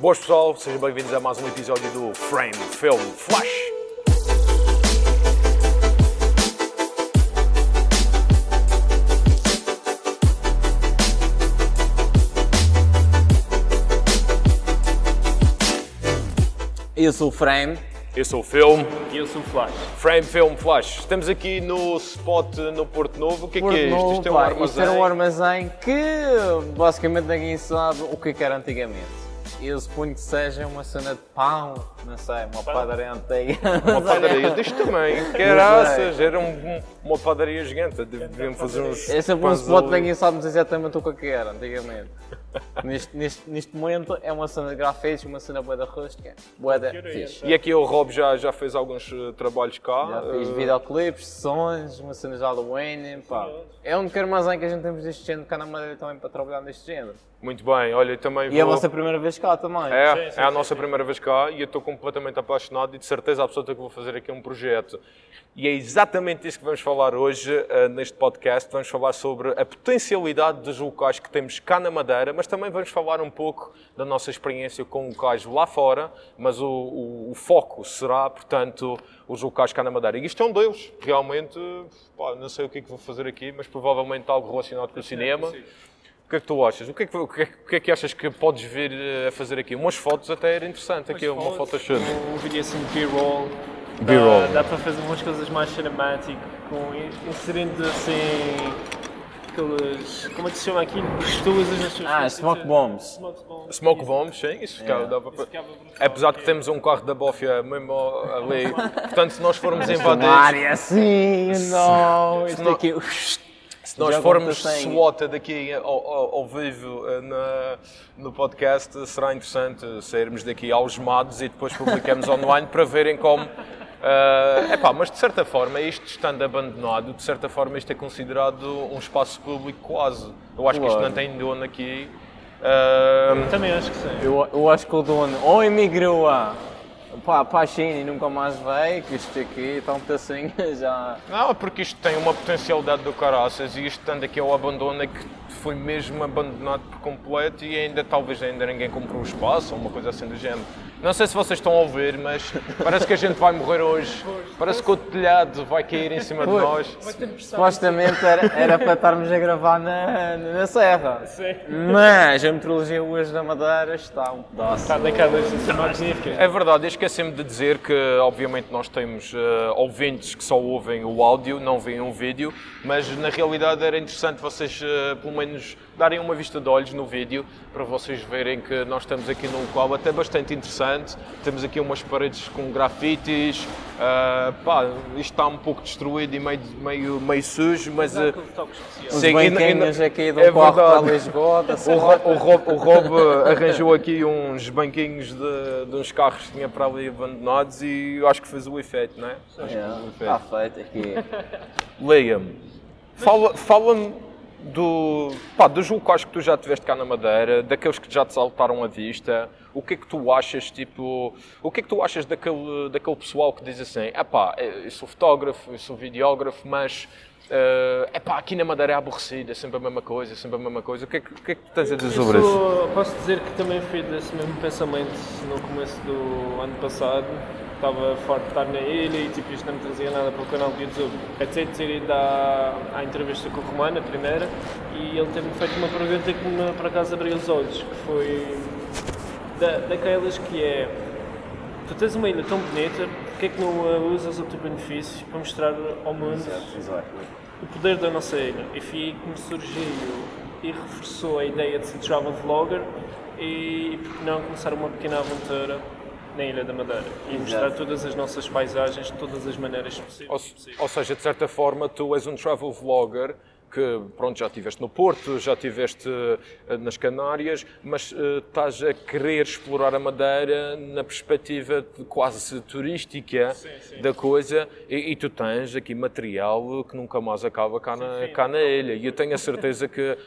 Boas pessoal, sejam bem-vindos a mais um episódio do Frame Film Flash. Eu sou o Frame. Eu sou o Film, E eu sou o Flash. Frame Film Flash. Estamos aqui no spot no Porto Novo. O que é que é isto? Novo, Isto é um pá, armazém. Isto era um armazém que basicamente ninguém sabe o que é que era antigamente. Eu suponho que seja uma cena de pão, não sei, uma padaria antiga. Uma padaria deste tamanho, caraças, era um- uma padaria gigante. Deviam fazer uns. É sempre um spot que ninguém sabe exatamente o que é que era antigamente. neste, neste, neste momento é uma cena de grafite, uma cena boa da rústica, boa da fixe. E aqui o Rob já, já fez alguns eh, trabalhos cá. Já fiz eh, videoclipes, sessões, uma cena de Halloween, pá. É um único armazém que a gente temos deste género cá na Madeira também para trabalhar neste género. Muito bem, olha, também E é a vou- vossa primeira vez cá também. É, Sim, sim, é a sim, nossa sim. primeira vez cá e eu estou completamente apaixonado e de certeza absoluta que vou fazer aqui um projeto. E é exatamente isso que vamos falar hoje eh, neste podcast. Vamos falar sobre a potencialidade dos locais que temos cá na Madeira, mas também vamos falar um pouco da nossa experiência com locais lá fora, mas o, o- o foco será, portanto, os locais cá na Madeira. E isto é um deles, realmente, pá, não sei o que é que vou fazer aqui, mas provavelmente algo relacionado com o cinema. O que é que tu achas? O que é que, o que, é, que- o que é que achas que podes vir eh, a fazer aqui? Umas fotos até era interessante aqui, uma foto shoot. Um vídeo assim de B-roll. B-roll. Dá, dá para fazer umas coisas mais cinematic, com, inserindo assim. aqueles. como é que se chama aquilo? Pistolas nas suas Ah, smoke bombs. Smoke bombs. Smoke bombs, sim, isso ficava, dava para- ficava brutal. Apesar de que temos um carro da Bófia mesmo ali, portanto se nós formos invadir, área assim, não, isto não- aqui. Se nós Já formos sangue. SWAT daqui ao, ao- ao vivo eh, na- no podcast, será interessante sairmos daqui algemados e depois publicamos online para verem como. é epá, mas de certa forma, isto estando abandonado, de certa forma isto é considerado um espaço público quase. Eu acho que isto Claro. não tem dono aqui. Ah, Também acho que sim. Eu, eu acho que o dono ou emigrou a, para, para a China e nunca mais veio, que isto aqui está um pedacinho já. Não, porque isto tem uma potencialidade do caraças e isto estando aqui ao abandono é que foi mesmo abandonado por completo e ainda talvez ainda ninguém comprou o espaço ou uma coisa assim do género. Não sei se vocês estão a ouvir, mas parece que a gente vai morrer hoje. Parece que o telhado vai cair em cima de nós. Supostamente era, era para estarmos a gravar na, na Serra. Sim. Mas a meteorologia hoje da Madeira está um pedaço. Está daquelas assim, magníficas. É verdade, eu esqueci-me de dizer que, obviamente, nós temos eh, ouvintes que só ouvem o áudio, não veem o vídeo, mas na realidade era interessante vocês, eh, pelo menos, darem uma vista de olhos no vídeo para vocês verem que nós estamos aqui num local até bastante interessante. Temos aqui umas paredes com grafites, ah, pá, isto está um pouco destruído e meio, meio, meio sujo, mas. eh. Os sim, banquinhos aqui do é quarto para verdade. Lisboa. O Rob, o, Rob, o Rob, arranjou aqui uns banquinhos de, de uns carros que tinha para ali abandonados e eu acho que fez o efeito, não é? Acho que fez o Está efeito. feito aqui. Liam, fala- fala-me do, pá, dos locais que tu já tiveste cá na Madeira, daqueles que já te saltaram à vista. O que é que tu achas, tipo, o que é que tu achas daquele, daquele pessoal que diz assim, epá, eu sou fotógrafo, eu sou videógrafo, mas é epá, aqui na Madeira é aborrecido, é sempre a mesma coisa, é sempre a mesma coisa. O que é que, o que, é que tu tens a dizer sobre isso? Posso dizer que também fui desse mesmo pensamento no começo do ano passado. Estava farto de estar na ilha e tipo, isto não me trazia nada para o canal do YouTube. Até ter ido à, à entrevista com o Romano, a primeira, e ele ter-me feito uma pergunta que me, por acaso abriu os olhos, que foi da, daquelas que é tu tens uma ilha tão bonita, porque é que não a usas ao teu benefício para mostrar ao mundo o poder da nossa ilha. E foi aí que me surgiu e reforçou a ideia de ser travel vlogger e, por que não começar uma pequena aventura na Ilha da Madeira e mostrar todas as nossas paisagens de todas as maneiras Ou, possíveis. ou seja, de certa forma, tu és um travel vlogger que, pronto, já estiveste no Porto, já estiveste eh, nas Canárias, mas eh, estás a querer explorar a Madeira na perspectiva de quase turística da coisa e, e tu tens aqui material que nunca mais acaba cá na, cá na ilha. E eu tenho a certeza que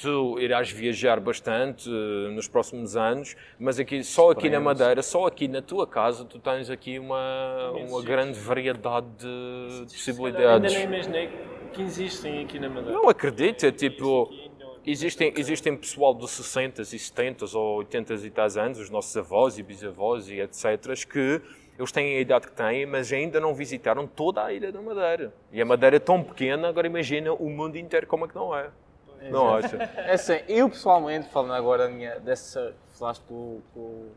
tu irás viajar bastante eh, nos próximos anos, mas aqui, só aqui na Madeira, só aqui na tua casa, tu tens aqui uma, uma grande variedade de Ainda possibilidades. nem imaginei que existem aqui na Madeira. Não acredito, é tipo. Existem, existem pessoal dos 60 e 70 ou 80 e tais anos, os nossos avós e bisavós e etc., que eles têm a idade que têm, mas ainda não visitaram toda a Ilha da Madeira. E a Madeira é tão pequena, agora imagina o mundo inteiro como é que não é. Não acha? É assim, eu pessoalmente, falando agora minha, dessa, falaste com, com,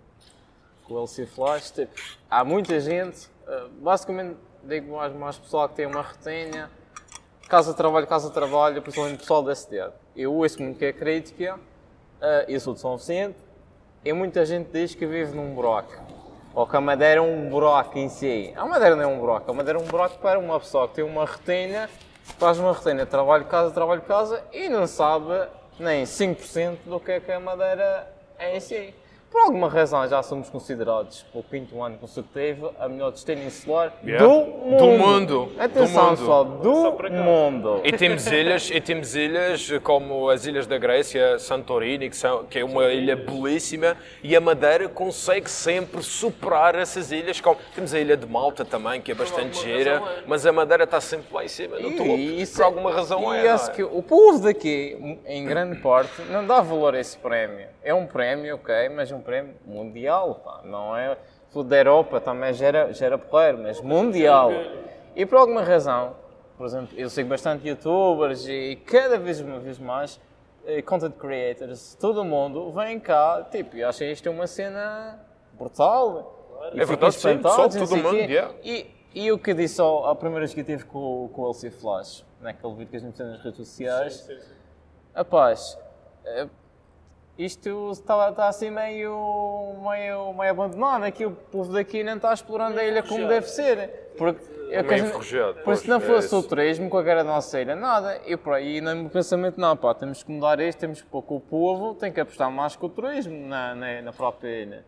com o LC Flash, tipo, há muita gente, uh, basicamente digo mais, mais pessoal que tem uma retenha, casa trabalho, casa trabalho, principalmente pessoal da cidade. Eu ouço muito que é crítica, eu sou de São Vicente, e muita gente diz que vive num buraco. Ou que a madeira é um buraco em si. A madeira não é um buraco, a madeira é um buraco para uma pessoa que tem uma retenha faz uma retenha trabalho casa, trabalho casa e não sabe nem 5% do que é que a Madeira é em si. Por alguma razão já somos considerados, pelo quinto ano consecutivo, a melhor destino insular Yeah. do mundo. Do mundo. Atenção, Do mundo. pessoal, do mundo. E temos ilhas, e temos ilhas como as ilhas da Grécia, Santorini, que, são, que é uma ilha belíssima, e a Madeira consegue sempre superar essas ilhas. Como, temos a ilha de Malta também, que é bastante gira, razão é. mas a Madeira está sempre lá em cima, no topo. isso Por alguma razão e é. acho é? que o povo daqui, em grande parte, não dá valor a esse prémio. É um prémio, ok, mas um prémio mundial, pá. não é tudo da Europa, também gera, gera porreiro, mas mundial. E por alguma razão, por exemplo, eu sigo bastante youtubers e cada vez, vez mais eh, content creators, todo mundo vem cá, tipo, eu achei isto uma cena brutal. É verdade, sim, não todo mundo, yeah. E, e o que disse ao, à primeira vez que eu tive com, com o LC Flash, naquele vídeo que a gente fez nas redes sociais, Sim, sim. rapaz, eh, isto está, está assim meio, meio, meio abandonado, aqui o povo daqui não está explorando a ilha como deve ser. Porque, é que a gente- enferrujado, pois, se não é fosse o isso. turismo com a cara da nossa ilha, nada. E por aí, no meu pensamento, não, pá, temos que mudar isto, temos que pôr com o povo, tem que apostar mais com o turismo na, na, na própria ilha.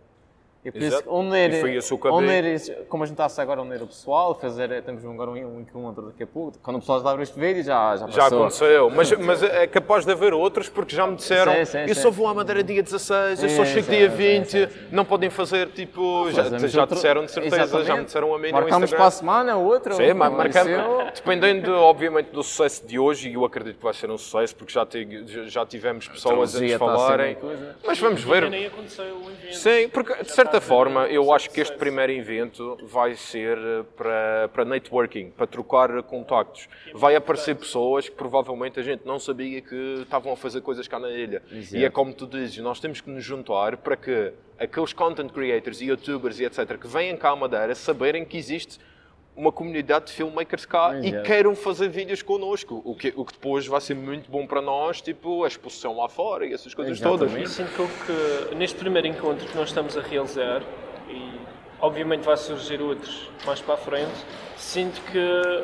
E por isso, Exato. unir, E foi esse o caminho. unir isso, como a gente está agora a unir o pessoal, fazer, temos agora um, um encontro daqui a pouco, quando o pessoal já abre este vídeo, já, já Já aconteceu, mas, mas é capaz de haver outros porque já me disseram Sim, sim, eu sim. só vou à Madeira dia 16, eu só chego sim, dia sim, 20, sim, não podem fazer tipo. Já, já outro- disseram de certeza, já me Exatamente. disseram a mim no Marcamos Instagram. para a semana, outro. Sim, mas marcamos. Dependendo, obviamente, do sucesso de hoje, e eu acredito que vai ser um sucesso, porque já, te- já tivemos pessoas a nos está a ser falarem. Mas vamos ver. nem aconteceu o evento. Sim, porque de certa forma eu acho que este primeiro evento vai ser eh, para, para networking, para trocar contactos. Vai aparecer pessoas que provavelmente a gente não sabia que estavam a fazer coisas cá na ilha. E é como tu dizes, nós temos que nos juntar para que aqueles content creators e youtubers e etc. que vêm cá à Madeira saberem que existe uma comunidade de filmmakers cá e Exato. queiram fazer vídeos connosco, o que, o que depois vai ser muito bom para nós, tipo a exposição lá fora e essas coisas todas. Eu sinto que, neste primeiro encontro que nós estamos a realizar, e obviamente vai surgir outros mais para a frente, sinto que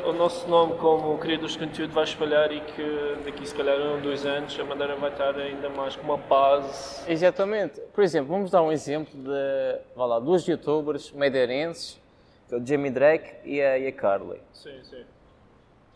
o nosso nome como criadores de conteúdo vai espalhar e que daqui se calhar a um, dois anos a Madeira vai estar ainda mais com uma base. Exatamente. Por exemplo, vamos dar um exemplo de vá lá, duas youtubers madeirenses, que é o Jamie Drake e a, e a Carly. Sim, sim.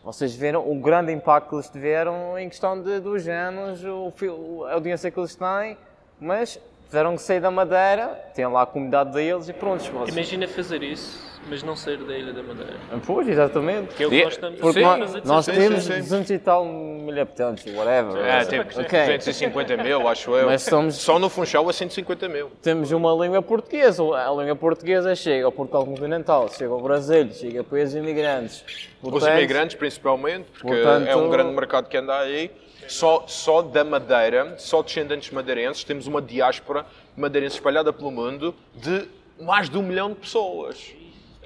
Vocês viram o grande impacto que eles tiveram em questão de dois anos, o, a audiência que eles têm, mas tiveram que sair da Madeira, têm lá a comunidade deles e pronto. Vocês... Imagina fazer isso, mas não sair da Ilha da Madeira. Pois, exatamente. Que é o que nós estamos Porque Sim, nós, sim, temos sim, sim. 200 e tal mil habitantes, whatever. É, Sim, tipo, sim. Ok. 250 mil, acho eu. Mas somos- Só no Funchal a 150 mil. Temos uma língua portuguesa. A língua portuguesa chega ao Portugal continental, chega ao Brasil, chega a países imigrantes. Os Portanto, imigrantes, principalmente, porque portanto- é um grande mercado que anda aí. Só, só da Madeira, só descendentes madeirenses, temos uma diáspora madeirense espalhada pelo mundo de mais de um milhão de pessoas.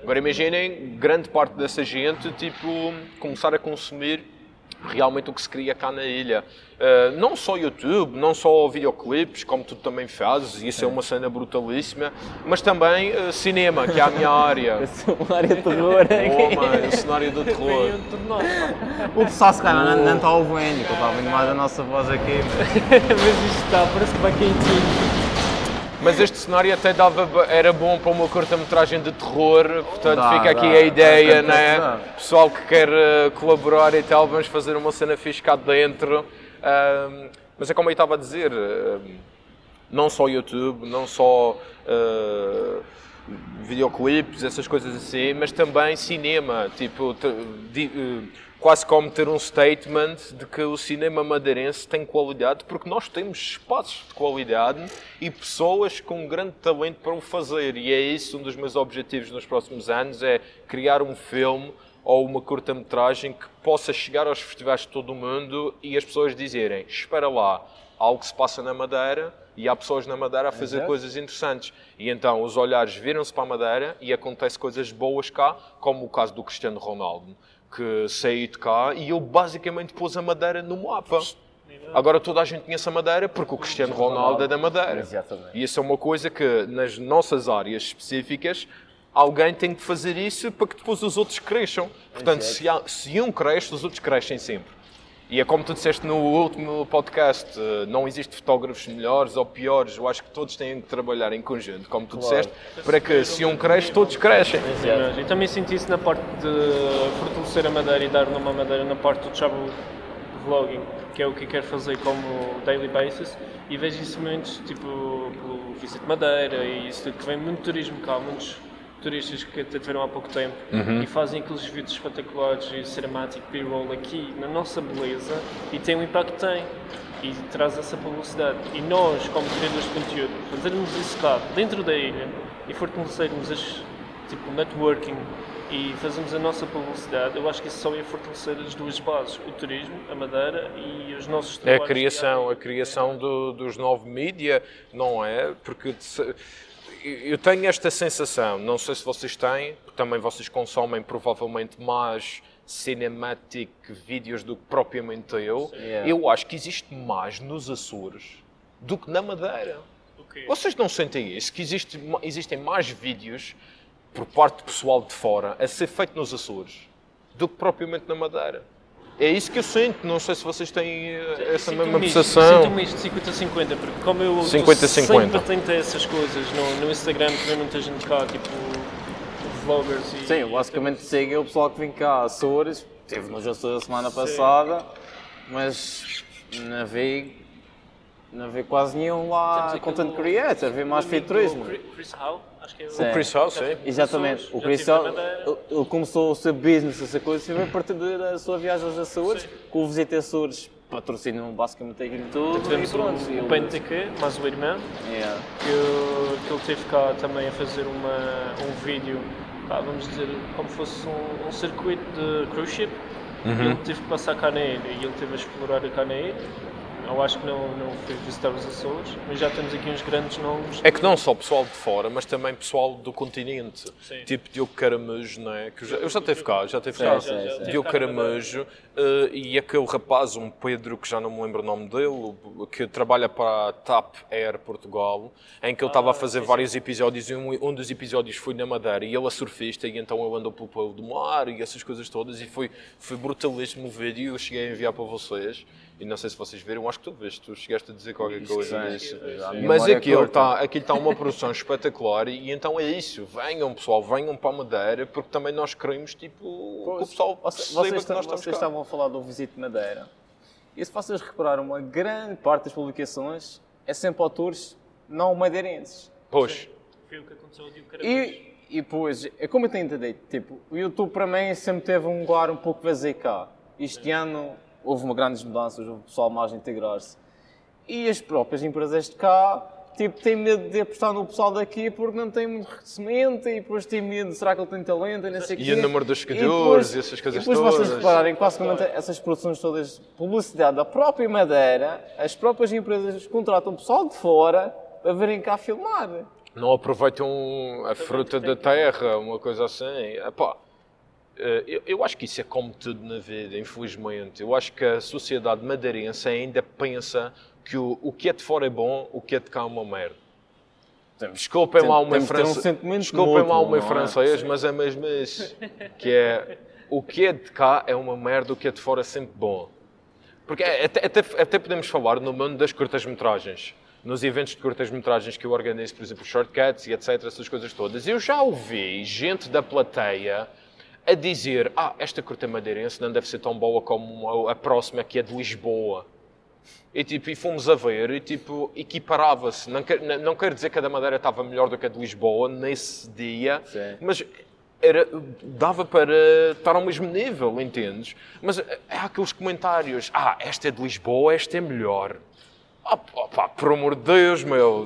Agora imaginem, grande parte dessa gente, tipo, começar a consumir realmente o que se cria cá na ilha. Uh, não só YouTube, não só videoclipes, como tu também fazes, e isso é uma cena brutalíssima, mas também uh, cinema, que é a minha área. uma área de terror. Oh, mano, o cenário do terror. O pessoal se calhar não, está ouvindo, estava ouvindo mais a nossa voz aqui. mas isto está, parece que vai quentinho. Mas este cenário até dava, era bom para uma curta-metragem de terror, portanto Dá, fica aqui dá. a ideia, né? dá. Pessoal que quer eh, colaborar e tal, vamos fazer uma cena fixe cá dentro. Mas é como eu estava a dizer, não só YouTube, não só ah, videoclipes, essas coisas assim, mas também cinema, tipo, eh, quase como ter um statement de que o cinema madeirense tem qualidade, porque nós temos espaços de qualidade e pessoas com grande talento para o fazer. E é isso um dos meus objetivos nos próximos anos, é criar um filme ou uma curta-metragem que possa chegar aos festivais de todo o mundo e as pessoas dizerem, espera lá, algo se passa na Madeira e há pessoas na Madeira a fazer Exato. coisas interessantes. E então os olhares viram-se para a Madeira e acontece coisas boas cá, como o caso do Cristiano Ronaldo, que saiu de cá e ele basicamente pôs a Madeira no mapa. Agora toda a gente conhece a Madeira porque o Cristiano Ronaldo é da Madeira. Exatamente. E isso é uma coisa que nas nossas áreas específicas alguém tem que fazer isso para que depois os outros cresçam. Portanto, se, há- se um cresce, os outros crescem sempre. E é como tu disseste no último podcast, eh, não existe fotógrafos melhores ou piores, eu acho que todos têm que trabalhar em conjunto, como tu disseste, para que se um cresce, todos crescem. Mas Eu também senti isso na parte de fortalecer a Madeira e dar à Madeira na parte do travel vlogging, que é o que eu quero fazer como daily basis. E vejo isso muito, tipo, pelo Visit Madeira e isso tudo, que vem muito turismo cá, muitos turistas que até tiveram há pouco tempo e fazem aqueles vídeos espetaculares e cinematic B-roll aqui na nossa beleza e tem o impacto que tem e traz essa publicidade. E nós, como criadores de conteúdo, fazermos isso cá, dentro da ilha e fortalecermos as, tipo, networking e fazermos a nossa publicidade, eu acho que isso só ia fortalecer as duas bases, o turismo, a Madeira e os nossos É a trabalhos criação, a criação do- dos novos mídia, não é? Porque eu tenho esta sensação, não sei se vocês têm, porque também vocês consomem provavelmente mais cinematic vídeos do que propriamente eu. Yeah. Eu acho que existe mais nos Açores do que na Madeira. O quê? Vocês não sentem isso? Que existe, existem mais vídeos por parte do pessoal de fora a ser feito nos Açores do que propriamente na Madeira? É isso que eu sinto. Não sei se vocês têm eh, essa mesma percepção. Sinto-me isto 50-50, porque como eu 50-50. sempre tentei essas coisas no, no Instagram, que vem muita gente cá, tipo vloggers e... Sim, eu basicamente sigo o pessoal que vem cá, Açores, esteve nos Açores a semana passada, mas vi, não vi quase nenhum lá content creator, vi mais o feito amigo turismo. Chris- Chris Howe, acho que é Sim. O Chris Howe, sim. Exatamente, o Chris Howe, ele- começou o seu business, essa coisa, foi a partir da sua viagem aos Açores, com o Visita Açores, patrocinam basicamente aquilo tudo Tivemos e pronto. o, o PNTQ, mais o irmão, Yeah. que, eu- que ele teve cá também a fazer uma, um vídeo, pá, vamos dizer, como fosse um, um circuito de cruise ship. Uhum. Ele teve que passar cá na ilha e ele teve a explorar cá na ilha. Eu acho que não, não foi visitar os Açores, mas já temos aqui uns grandes nomes. É que não só pessoal de fora, mas também pessoal do continente. Sim. Tipo Diogo Caramujo, não é? Que eu já, eu já teve cá, já teve Sim, cá. sim, sim. Diogo Caramujo eh, e aquele rapaz, um Pedro, que já não me lembro o nome dele, que trabalha para a TAP Air Portugal, em que ele estava a fazer vários episódios e um, um dos episódios foi na Madeira e ele é surfista e então ele andou pelo pelo do mar e essas coisas todas e foi, foi brutalíssimo o vídeo eu cheguei a enviar para vocês e não sei se vocês viram, acho que tu viste, tu chegaste a dizer qualquer coisa sim, sim. Mas aquilo está aquilo está uma produção espetacular e, e então é isso. Venham, pessoal, venham para a Madeira, porque também nós queremos tipo, que o pessoal Vocês, perceba vocês, que nós estamos vocês cá. estavam a falar do Visite Madeira. E se vocês repararam, uma grande parte das publicações é sempre autores não madeirenses. Pois, Foi o que aconteceu ao Diogo. E, e pois, é como eu tenho entendido, tipo, o YouTube para mim sempre teve um lugar um pouco vazio cá. Este ano houve uma grandes mudanças, houve o pessoal mais a integrar-se. E as próprias empresas de cá, tipo, têm medo de apostar no pessoal daqui porque não têm muito reconhecimento e depois têm medo, será que ele tem talento e não sei o E quê. o número dos E seguidores e essas coisas E depois vocês todas. repararem, basicamente essas produções todas, publicidade da própria Madeira, as próprias empresas contratam pessoal de fora para virem cá filmar. não aproveitam a fruta da terra, uma coisa assim. Epá, eu, eu acho que isso é como tudo na vida, infelizmente. Eu acho que a sociedade madeirense ainda pensa que o, o que é de fora é bom, o que é de cá é uma merda. Desculpem lá de ter um desculpem lá é? francês, mas é mesmo isso. Que é, o que é de cá é uma merda, o que é de fora é sempre bom. Porque é- até, até, até podemos falar no mundo das curtas-metragens. Nos eventos de curtas-metragens que eu organizo, por exemplo, shortcuts e etc., essas coisas todas. Eu já ouvi gente da plateia a dizer ah, esta curta madeirense não deve ser tão boa como a, próxima que é de Lisboa. E, tipo, e fomos a ver e tipo, equiparava-se. Não, quer- não, não quero dizer que a da Madeira estava melhor do que a de Lisboa nesse dia, Sim. mas era, dava para estar ao mesmo nível, entendes? Mas há aqueles comentários, ah, esta é de Lisboa, esta é melhor. Ah, pá, por amor de Deus, meu,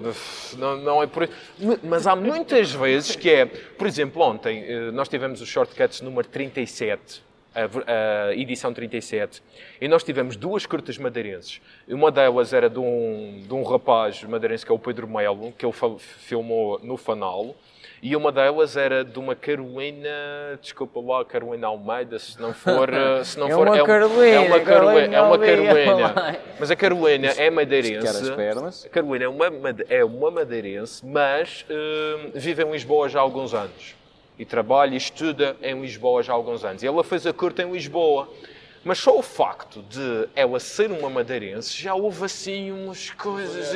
não, não é por isso. Mas há muitas vezes que é, por exemplo, ontem eh, nós tivemos o Shortcuts número 37, a, a edição 37, e nós tivemos duas curtas madeirenses. Uma delas era de um, de um rapaz madeirense que é o Pedro Melo, que ele filmou no Fanal, e uma delas era de uma Carolina, desculpa lá, Carolina Almeida, se não for. Eh, se não é for uma é, Carolina, é uma Carolina. É uma Carolina. Carolina. Mas a Carolina é madeirense. A Carolina é uma, é uma madeirense, mas uh, vive em Lisboa já há alguns anos. E trabalha e estuda em Lisboa já há alguns anos. E ela fez a curta em Lisboa. Mas só o facto de ela ser uma madeirense, já houve assim umas coisas.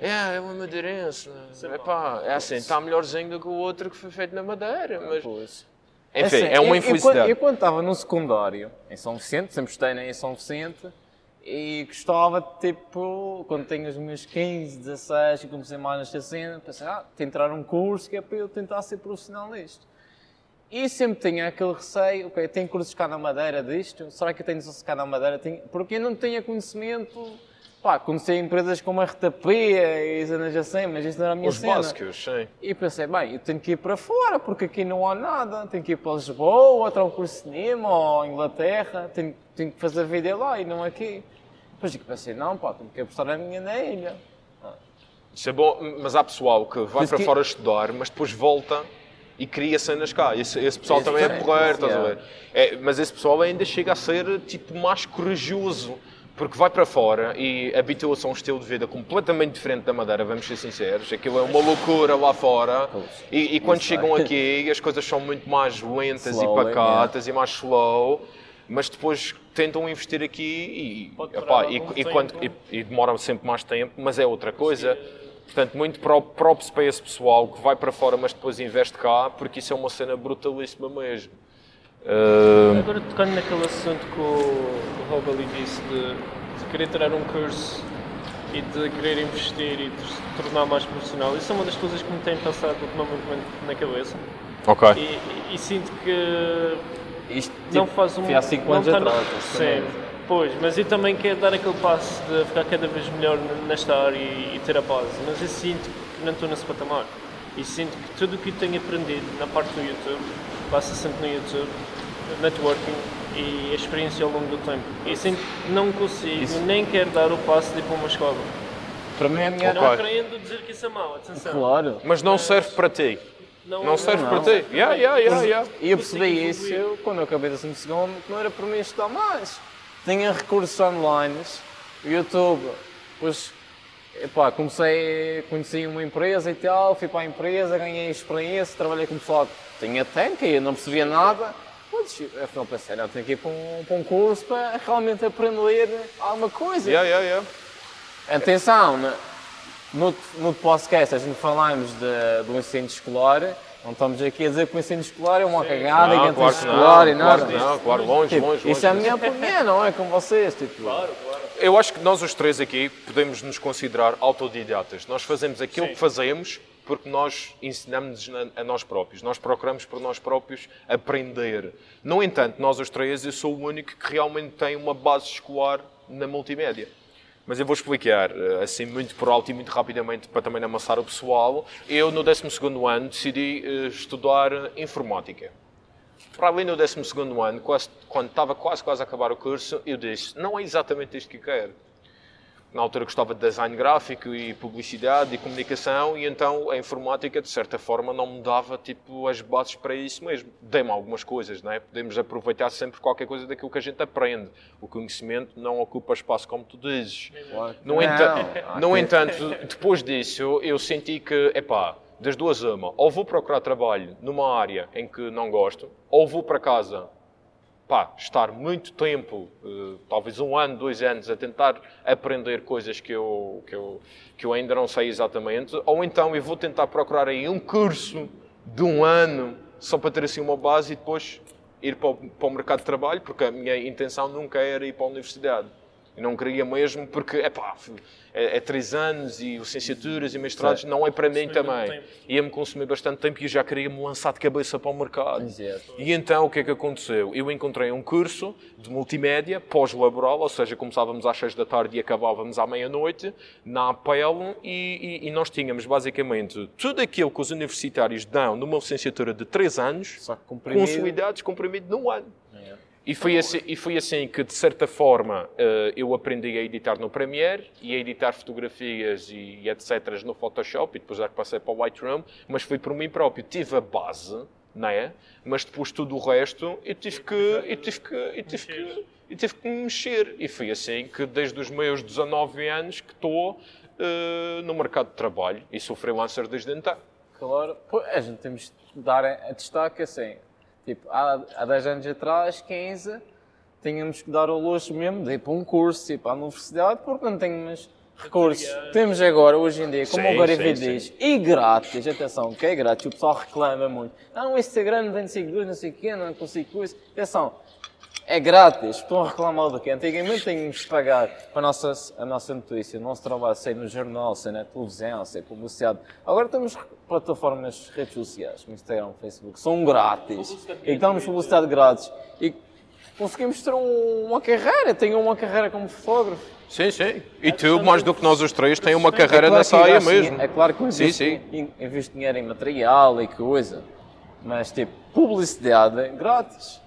É, é uma madeirense. É, pá, é assim, está melhorzinho do que o outro que foi feito na Madeira. Mas... Enfim, assim, é uma infelicidade. Eu, quando estava no secundário, em São Vicente, sempre estei em São Vicente, e gostava, tipo, quando tenho os meus 15, 16, e comecei mais nesta cena, pensei, ah, tentar um curso que é para eu tentar ser profissional nisto. E sempre tinha aquele receio, ok, tenho cursos cá na Madeira disto, será que eu tenho de cá na Madeira? Porque eu não tinha conhecimento, pá, conheci empresas como a RTP e Zanas assim, mas isto não era a minha Os cena. básicos, sim. E pensei, bem, eu tenho que ir para fora, porque aqui não há nada, tenho que ir para Lisboa, ou um curso de cinema, ou Inglaterra, tenho, tenho que fazer vida lá e não aqui. Depois pensei, não, pá, tenho que apostar a minha na ilha. Isso é bom, mas há pessoal que vai Diz para que- fora estudar, mas depois volta e cria cenas cá. Esse, esse pessoal É também é diferente, porreiro, estás a ver? É, mas esse pessoal ainda chega a ser tipo mais corajoso. Porque vai para fora e habitua-se a um estilo de vida completamente diferente da Madeira, vamos ser sinceros. Aquilo é uma loucura lá fora. E, e quando Isso chegam é. aqui, as coisas são muito mais lentas Slow, e pacatas e mais slow. Mas depois tentam investir aqui e, epá, e, e quando- e- e demora sempre mais tempo, mas é outra coisa. Portanto, muito props para esse pessoal que vai para fora, mas depois investe cá, porque isso é uma cena brutalíssima mesmo. Ah, Agora tocando naquele assunto que o, o Robali disse de, de querer tirar um curso e de querer investir e de se tornar mais profissional, isso é uma das coisas que me tem passado ultimamente na cabeça. ok. E, e- e sinto que Isto não tipo, faz um. foi há 5 não anos tá- atrás. Sim. Pois, mas eu também quero dar aquele passo de ficar cada vez melhor nesta área e, e ter a base. Mas eu sinto que não estou nesse patamar. E sinto que tudo o que eu tenho aprendido na parte do YouTube passa sempre no YouTube, networking e a experiência ao longo do tempo. E sinto que não consigo, Isso- nem quero dar o passo de ir para uma escola. Para mim é a minha... Não querendo dizer que isso é mau, atenção. Claro. Mas não serve para ti. Não serve não. para ti. Yeah, yeah, yeah, yeah. E eu percebi isso quando eu acabei de 12 segundo, que não era para mim estudar mais. Tinha recursos online, YouTube, depois epá, comecei, conheci uma empresa e tal, fui para a empresa, ganhei experiência, trabalhei com pessoal que tinha técnica e não percebia nada. Pois, afinal pensei, não, tenho que ir para um, para um curso para realmente aprender alguma coisa. Yeah, yeah, yeah. Atenção, no, no podcast a gente falamos de, do ensino escolar, não estamos aqui a dizer que o ensino escolar é uma cagada e que Não, claro escolar não, e nada. claro não, claro, longe, Tipo, longe, Isso é a longe. minha opinião, não é com vocês. Tipo, Eu acho que nós os três aqui podemos nos considerar autodidatas. Nós fazemos aquilo Sim. que fazemos porque nós ensinamos a nós próprios. Nós procuramos por nós próprios aprender. No entanto, nós os três, eu sou o único que realmente tem uma base escolar na multimédia. Mas eu vou explicar, eh, assim, muito por alto e muito rapidamente, para também amassar o pessoal. Eu, no 12º ano, decidi eh, estudar informática. Para além do 12 ano, quando estava quase, quase a acabar o curso, eu disse, não é exatamente isto que eu quero. Na altura gostava de design gráfico e publicidade e comunicação e então a informática, de certa forma, não me dava tipo, as bases para isso mesmo. Dei-me algumas coisas, não é? Podemos aproveitar sempre qualquer coisa daquilo que a gente aprende. O conhecimento não ocupa espaço, como tu dizes. No, Não, entanto, há no entanto, depois disso, eu senti que, epá, das duas uma, ou vou procurar trabalho numa área em que não gosto, ou vou para casa, pá, estar muito tempo, eh, talvez um ano, dois anos, a tentar aprender coisas que eu, que, eu, que eu ainda não sei exatamente, ou então eu vou tentar procurar aí um curso de um ano, só para ter assim uma base e depois ir para o, para o mercado de trabalho, porque a minha intenção nunca era ir para a universidade. Eu não queria mesmo porque, epá, é, é três anos e licenciaturas e mestrados não é para mim também. Ia-me consumir bastante tempo e eu já queria me lançar de cabeça para o mercado. Exato. E então o que é que aconteceu? Eu encontrei um curso de multimédia pós-laboral, ou seja, começávamos às seis da tarde e acabávamos à meia-noite, na APEL, e, e, e nós tínhamos basicamente tudo aquilo que os universitários dão numa licenciatura de três anos, comprimido. consolidados, comprimido num ano. E foi, assim, e foi assim que, de certa forma, eh, eu aprendi a editar no Premiere e a editar fotografias e, etc. no Photoshop, e depois já que passei para o Lightroom, mas foi por mim próprio. Tive a base, não é? Mas depois tudo o resto, eu tive que, eu tive que, eu tive que, eu tive que me mexer. E foi assim que, desde os meus 19 anos, que estou eh, no mercado de trabalho e sou freelancer desde então. Claro, pô, a gente temos de dar a destaque assim. Tipo, há, há 10 anos atrás, 15, tínhamos que dar o luxo mesmo de ir para um curso, tipo, à universidade, porque não tínhamos recursos. Temos agora, hoje em dia, como Sim, o sim, diz, e grátis, atenção, que é grátis, o pessoal reclama muito. Ah, o Instagram não tem seguidores, não sei o quê, não consigo coisa. Atenção, é grátis, estão a reclamar do quê? Antigamente tínhamos de pagar para a nossa, a nossa notícia, o nosso trabalho, sei no jornal, sei na televisão, sei publicidade. Agora temos plataformas, redes sociais, Instagram, Facebook, são grátis. E damos publicidade grátis. E conseguimos ter um- uma carreira, tenho uma carreira como fotógrafo. Sim, sim. E tu, mais do que nós os três, tens uma carreira É claro nessa área mesmo. É claro que eu Sim, invisto, sim. in- invisto dinheiro em material e coisa. Mas tipo, publicidade é grátis.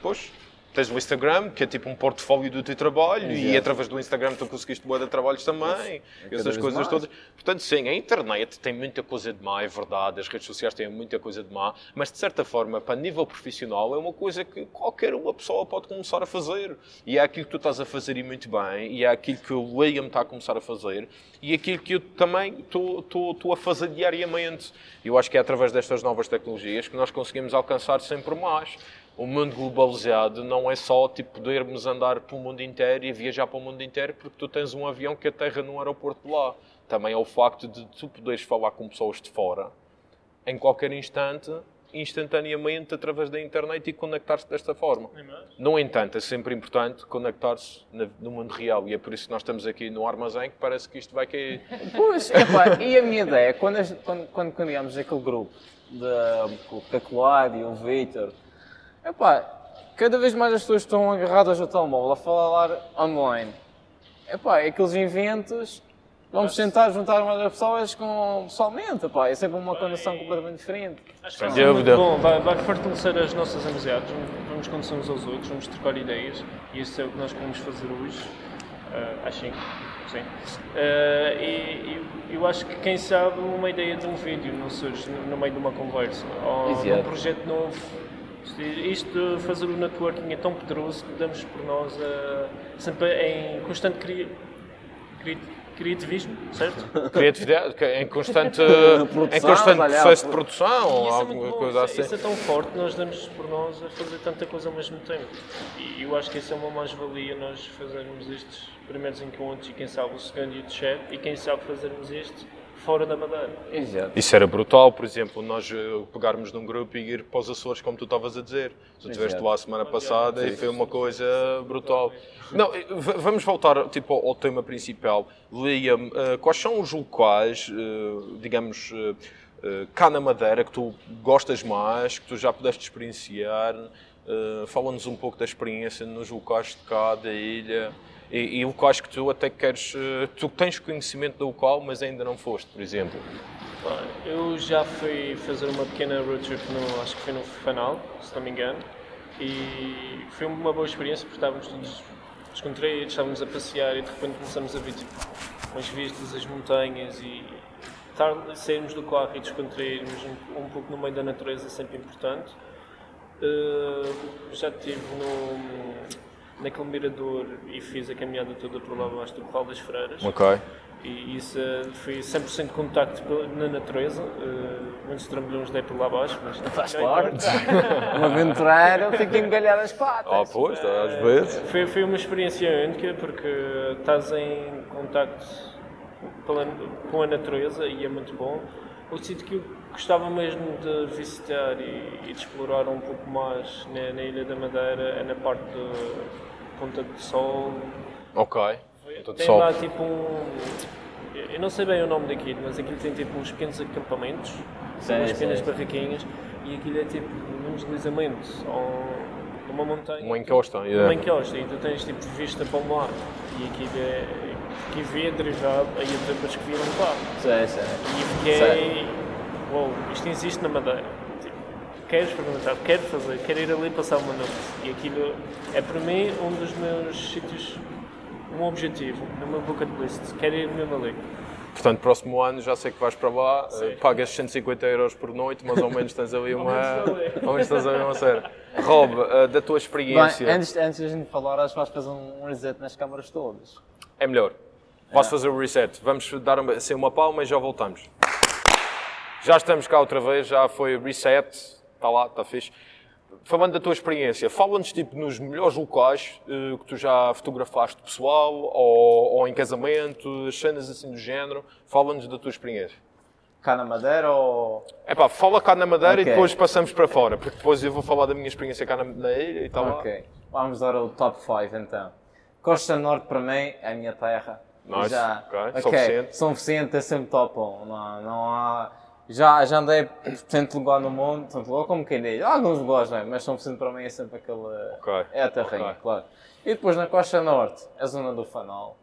Pois. Tens o Instagram, que é tipo um portfólio do teu trabalho, e Exato. através do Instagram tu conseguiste boa de trabalhos também, e cada essas coisas mais. todas. Portanto, sim, a internet tem muita coisa de má, é verdade, as redes sociais têm muita coisa de má, mas de certa forma, para nível profissional, é uma coisa que qualquer uma pessoa pode começar a fazer. E é aquilo que tu estás a fazer e muito bem, e é aquilo que o William está a começar a fazer, e aquilo que eu também estou a fazer diariamente. Eu acho que é através destas novas tecnologias que nós conseguimos alcançar sempre mais o mundo globalizado não é só tipo, podermos andar pelo mundo inteiro e viajar para o mundo inteiro porque tu tens um avião que aterra num aeroporto de lá. Também é o facto de tu poderes falar com pessoas de fora em qualquer instante, instantaneamente, através da internet e conectar-se desta forma. No entanto, é sempre importante conectar-se no mundo real e é por isso que nós estamos aqui no armazém que parece que isto vai cair. Pois, epá, e a minha ideia, quando, quando, quando criámos aquele grupo, de, com o Cacolado e o Victor, epá, cada vez mais as pessoas estão agarradas ao telemóvel a falar online. Epá, aqueles eventos, vamos tentar juntar mais as pessoas com, pessoalmente, epá, é sempre uma condição completamente diferente. Acho que dúvida. muito bom, vai, vai fortalecer as nossas amizades, vamos- conhecer uns aos outros, vamos trocar ideias e isso é o que nós queremos fazer hoje. Ah, acho sim. sim. Ah, e e eu acho que quem sabe uma ideia de um vídeo não surge no, no meio de uma conversa ou de um Exato. projeto novo. Isto- Isto de fazer o networking é tão poderoso que damos por nós ah, sempre em constante cri, cri, criativismo, certo? Criatividade, é em constante, Produção, em constante processo de produção ou é alguma bom, coisa é- assim. isso é tão forte, nós damos por nós a fazer tanta coisa ao mesmo tempo. E eu acho que isso é uma mais-valia, nós fazermos estes primeiros encontros e quem sabe o segundo e o terceiro e quem sabe fazermos este fora da Madeira. Exato. Isso era brutal, por exemplo, nós eh, pegarmos num grupo e ir para os Açores, como tu estavas a dizer. Tu estiveste lá a semana passada e foi uma coisa brutal. Não, eh, vamos voltar tipo, ao tema principal. Liam, eh, quais são os locais, digamos, cá na Madeira, que tu gostas mais, que tu já pudeste experienciar? Fala-nos um pouco da experiência nos locais de cá, da ilha. E, e locais que tu até queres, eh, tu tens conhecimento do local, mas ainda não foste, por exemplo. Eu já fui fazer uma pequena road trip, no, acho que foi no Fanal, se não me engano, e foi uma boa experiência porque estávamos todos descontraídos, estávamos a passear e de repente começamos a ver tipo, umas vistas, as montanhas e estar, sairmos do carro e descontrairmos um, um pouco no meio da natureza é sempre importante. Uh, já estive no, naquele mirador e fiz a caminhada toda por lá abaixo do Corral das Freiras. Ok. E isso eh, foi 100% de contacto na natureza. Uh, muitos trambolhões dei por lá abaixo, mas Faz parte. Um aventureiro tem que engalhar as patas. Ah, pois, às vezes. Foi, foi uma experiência única porque estás em contacto pela- com a natureza e é muito bom. O sítio que eu gostava mesmo de visitar e, e de explorar um pouco mais na, na Ilha da Madeira é na parte da Ponta do Sol, Ok. Então, Tem só- lá tipo um. Eu não sei bem o nome daquilo, mas aquilo tem tipo uns pequenos acampamentos, Sim, umas sim, pequenas sim. barraquinhas e aquilo é tipo num deslizamento, ou numa montanha. Uma encosta, Uma yeah. encosta, e tu tens tipo vista para um lado e aquilo é. que vidro já, aí as que viram lá. Sei, sei. E fiquei. Uou, isto existe na Madeira. Quero experimentar, quero fazer, quero ir ali passar uma noite. E aquilo é para mim um dos meus sítios, um objetivo, no meu bucket list. Quero ir mesmo ali. Portanto, próximo ano já sei que vais para lá, eh, Sim. pagas 150 euros por noite, mas ao menos tens ali uma. ao menos tens ali uma série. Rob, eh, da tua Bem, experiência. antes, antes de a gente falar, acho que vais fazer um reset nas câmaras todas. É melhor. Posso fazer o reset. Vamos dar assim uma palma e já voltamos. Já estamos cá outra vez, já foi reset. Está lá, está fixe. Falando da tua experiência, fala-nos tipo nos melhores locais eh, que tu já fotografaste pessoal ou, ou em casamentos, cenas assim do género. Fala-nos da tua experiência. Cá na Madeira ou. É pá, fala cá na Madeira Ok. e depois passamos para fora, porque depois eu vou falar da minha experiência cá na, ilha e tal. Ok. Vamos dar o top 5 então. Costa Norte para mim é a minha terra. Nice, Já, ok, suficiente. Suficiente é sempre top 1. Não, não há. Já, já andei por tanto lugar no mundo, tanto lugar como quem diz. Há alguns lugares, não é? Mas São Vicente para mim é sempre aquele. Ok, É a terrinha, ok. claro. E depois na Costa Norte, a zona do Fanal.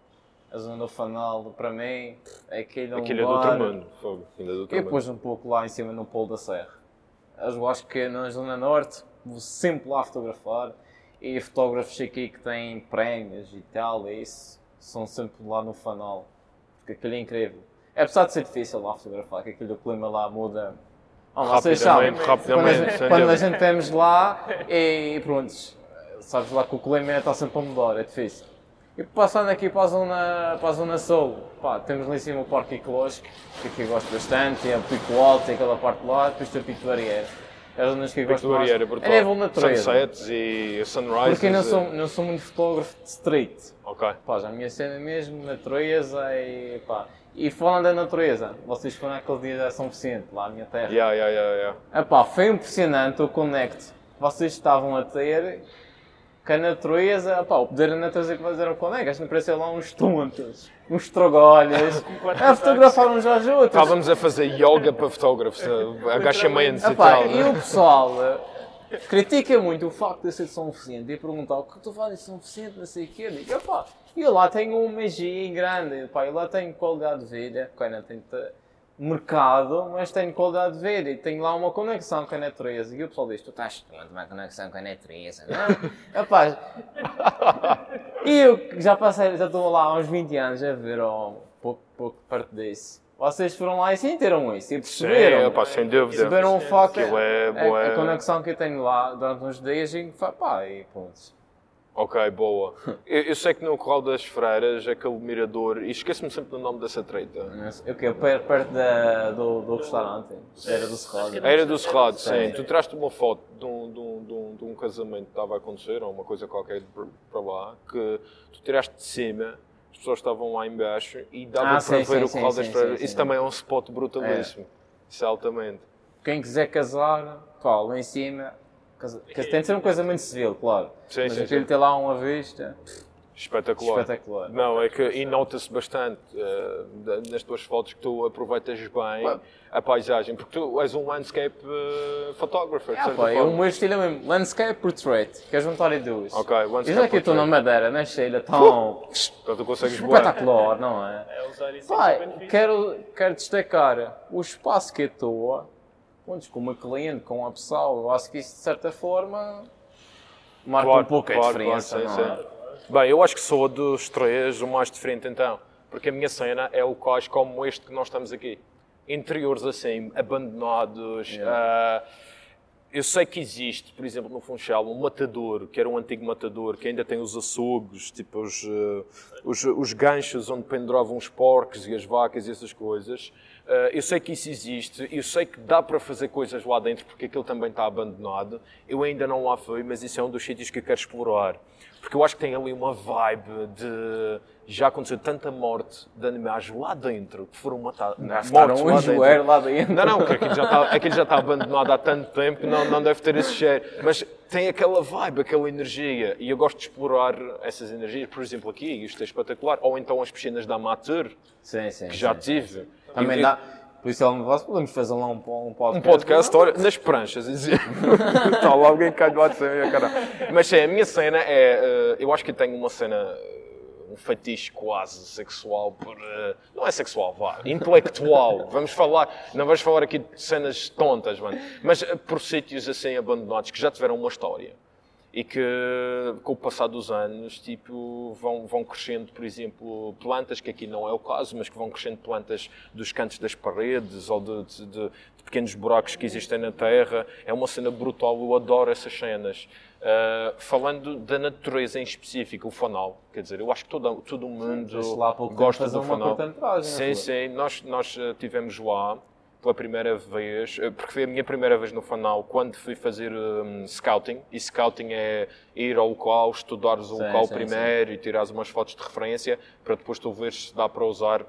A zona do Fanal, para mim, é aquele Aquilo é do lugar- outro mundo. Fogo, ainda é do outro e depois um pouco lá em cima no Polo da Serra. Eu acho que na Zona Norte vou sempre lá fotografar e fotógrafos aqui que têm prémios e tal, e isso, são sempre lá no fanal. Porque aquilo é incrível. É apesar de ser difícil lá fotografar, que aquilo o clima lá muda. Oh, vocês sabem, Rapidamente, quando, a rapidamente, quando a gente estamos lá e pronto, sabes lá que o clima está sempre a mudar, é difícil. E passando aqui para a zona, para a zona sul, pá, temos lá em cima o Parque Ecológico, que aqui eu gosto bastante, é o Pico Alto, e aquela parte lá, depois tem o Pico do Arieiro. É as zonas que eu gosto do mais. É nível natureza. Sunsets e sunrises. Porque eu não sou, não sou muito fotógrafo de street. Ok. Pá, já a minha cena mesmo, natureza e pá. E falando da natureza, vocês foram aquele dia da São Vicente, lá à minha terra. Yeah, yeah, yeah, yeah. Epá, foi impressionante o connect. Vocês estavam a ter com a natureza, epá, o poder da natureza que vocês eram connect. Acho que parecia lá uns tontos, uns trogolhas, a fotografar uns aos outros. Estávamos a fazer yoga para fotógrafos, agachamentos e tal. e né? o pessoal eh, critica muito o facto de eu ser de São Vicente e perguntar o que tu fazes de São Vicente, não sei o quê. Eu digo, epá, eu lá tenho uma magia grande, epá, eu lá tenho qualidade de vida, que ainda tenho te- mercado, mas tenho qualidade de vida e tenho lá uma conexão com a natureza. E o pessoal diz, tu estás tendo uma conexão com a natureza, não? epá, e eu já passei, já estou lá há uns 20 anos a ver, oh, pouco, pouco perto disso. Vocês foram lá e sentiram isso e Sim, perceberam. epá, sem dúvida. Perceberam o facto Aquilo é a- a, conexão que eu tenho lá durante uns dias e pá, e pronto. Ok, boa. Eu, eu sei que no Corral das Freiras, aquele mirador, e esqueço-me sempre do nome dessa treta. Eu que perto, perto da, do, do restaurante, era do Cerrado. Era do Cerrado, sim. Sim. Tu tiraste uma foto de um, de, um, de, um, de um casamento que estava a acontecer, ou uma coisa qualquer para lá, que tu tiraste de cima, as pessoas estavam lá em baixo e dava Ah, para sim, ver sim, o sim, Corral das Freiras. sim, Isso sim. também é um spot brutalíssimo. Isso é altamente. Quem quiser casar, pá, lá em cima, que tem de ser um casamento civil, claro. Sim, Mas sim, sim. ter lá uma vista, Espetacular. espetacular. Não, é que e nota-se bastante da- nas tuas fotos que tu aproveitas bem Pá. a paisagem, porque tu és um landscape eh, photographer, certa pá, é o meu estilo é mesmo Landscape Portrait, quer juntar em duas. Ok, landscape E já que eu estou na. Madeira, nesta ilha tão Então tu consegues voar. espetacular, não é? É usar isso Pai, benefício. quero, quero destacar o espaço que estou, onde com o meu cliente, com a pessoa, eu acho que isso de certa forma marca um pouco a diferença, claro, sim, não é? sim. Bem, eu acho que sou dos três o mais diferente então, porque a minha cena é locais como este que nós estamos aqui. Interiores assim, abandonados. ah, eu sei que existe, por exemplo, no Funchal, um matador, que era um antigo matador, que ainda tem os açougues, tipo os, eh, os, os ganchos onde penduravam os porcos e as vacas e essas coisas. Uh, eu sei que isso existe, eu sei que dá para fazer coisas lá dentro porque aquilo também está abandonado. Eu ainda não lá fui, mas isso é um dos sítios que eu quero explorar. Porque eu acho que tem ali uma vibe de. Já aconteceu tanta morte de animais lá dentro que foram matados. Mortos um lá dentro. lá dentro. Não, não, porque aquilo já, está, aquilo já está abandonado há tanto tempo, não, não deve ter esse cheiro. Mas tem aquela vibe, aquela energia. E eu gosto de explorar essas energias. Por exemplo, aqui, isto é espetacular. Ou então as piscinas da Amateur, sim, sim, que já sim, tive. Também dá. Por isso, podemos fazer lá um, um podcast. Um podcast, olha, nas pranchas. Está lá alguém cá de lado de cara. Mas sim, a minha cena é. Eh, eu acho que tenho uma cena. Eh, um fetiche quase sexual por. Eh, não é sexual, vá. Intelectual. Vamos falar. Não vamos falar aqui de cenas tontas, mano. Mas por sítios assim abandonados que já tiveram uma história e que com o passar dos anos tipo, vão, vão crescendo, por exemplo, plantas, que aqui não é o caso, mas que vão crescendo plantas dos cantos das paredes ou de, de, de pequenos buracos que existem na terra. É uma cena brutal, eu adoro essas cenas. Uh, falando da natureza em específico, o fanal, quer dizer, eu acho que todo, todo mundo sim, gosta do fanal. Sim, sim, nós, nós ah, tivemos lá pela primeira vez, eh, porque foi a minha primeira vez no Fanal, quando fui fazer um, scouting, e scouting é ir ao local, estudares o sim, local sim, primeiro sim. e tirares umas fotos de referência, para depois tu veres se dá para usar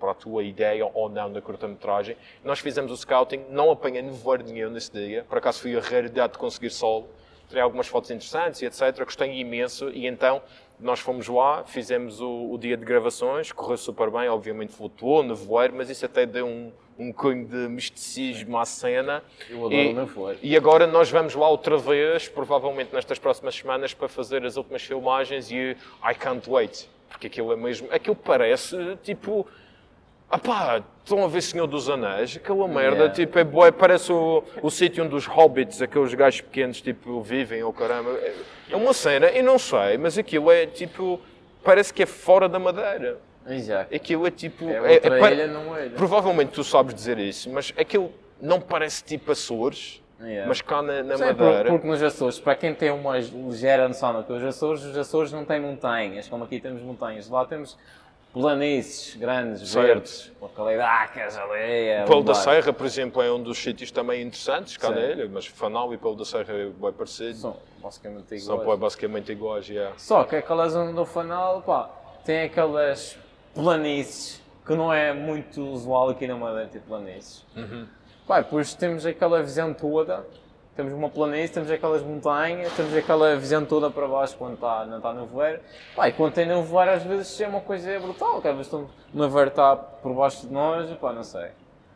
para a tua ideia ou não da curta-metragem. Nós fizemos o scouting, não apanhei nevoeiro nenhum nesse dia, por acaso fui a raridade de conseguir sol, tirei algumas fotos interessantes e etc, gostei imenso, e então nós fomos lá, fizemos o, o dia de gravações, correu super bem, obviamente flutuou, nevoeiro, mas isso até deu um um cunho de misticismo à cena. Eu adoro e, nevoeiro. E agora nós vamos lá outra vez, provavelmente nestas próximas semanas, para fazer as últimas filmagens e I can't wait. Porque aquilo é mesmo. Aquilo parece tipo. Ah pá, estão a ver Senhor dos Anéis? Aquela merda, yeah. tipo, é boa, parece o, o sítio onde os hobbits, aqueles gajos pequenos, tipo, vivem, ou oh, caramba. É uma cena, eu não sei, mas aquilo é tipo, parece que é fora da madeira. Exato. Aquilo é tipo. É outra é, é, ilha, não é. Provavelmente tu sabes dizer isso, mas aquilo não parece tipo Açores. Yeah. Mas cá na, na Sim, Madeira. Porque nos Açores, para quem tem uma ligeira noção que os Açores, os Açores não têm montanhas, como aqui temos montanhas. Lá temos planícies grandes, certo. verdes, com caleidácas, areia. Pelo da Serra, por exemplo, é um dos sítios também interessantes cá nele, mas Fanal e Pelo da Serra é bem parecido. São basicamente iguais. São basicamente iguais, yeah. Só que aquela zona do Fanal, pá, tem aquelas planícies, que não é muito usual aqui na Madeira ter planícies. Uhum. Pai, depois temos aquela visão toda, temos uma planície, temos aquelas montanhas, temos aquela visão toda para baixo quando está, não está no voeiro. Pai, quando tem no voeiro às vezes é uma coisa brutal, que às vezes o voeiro está por baixo de nós, pá, não sei.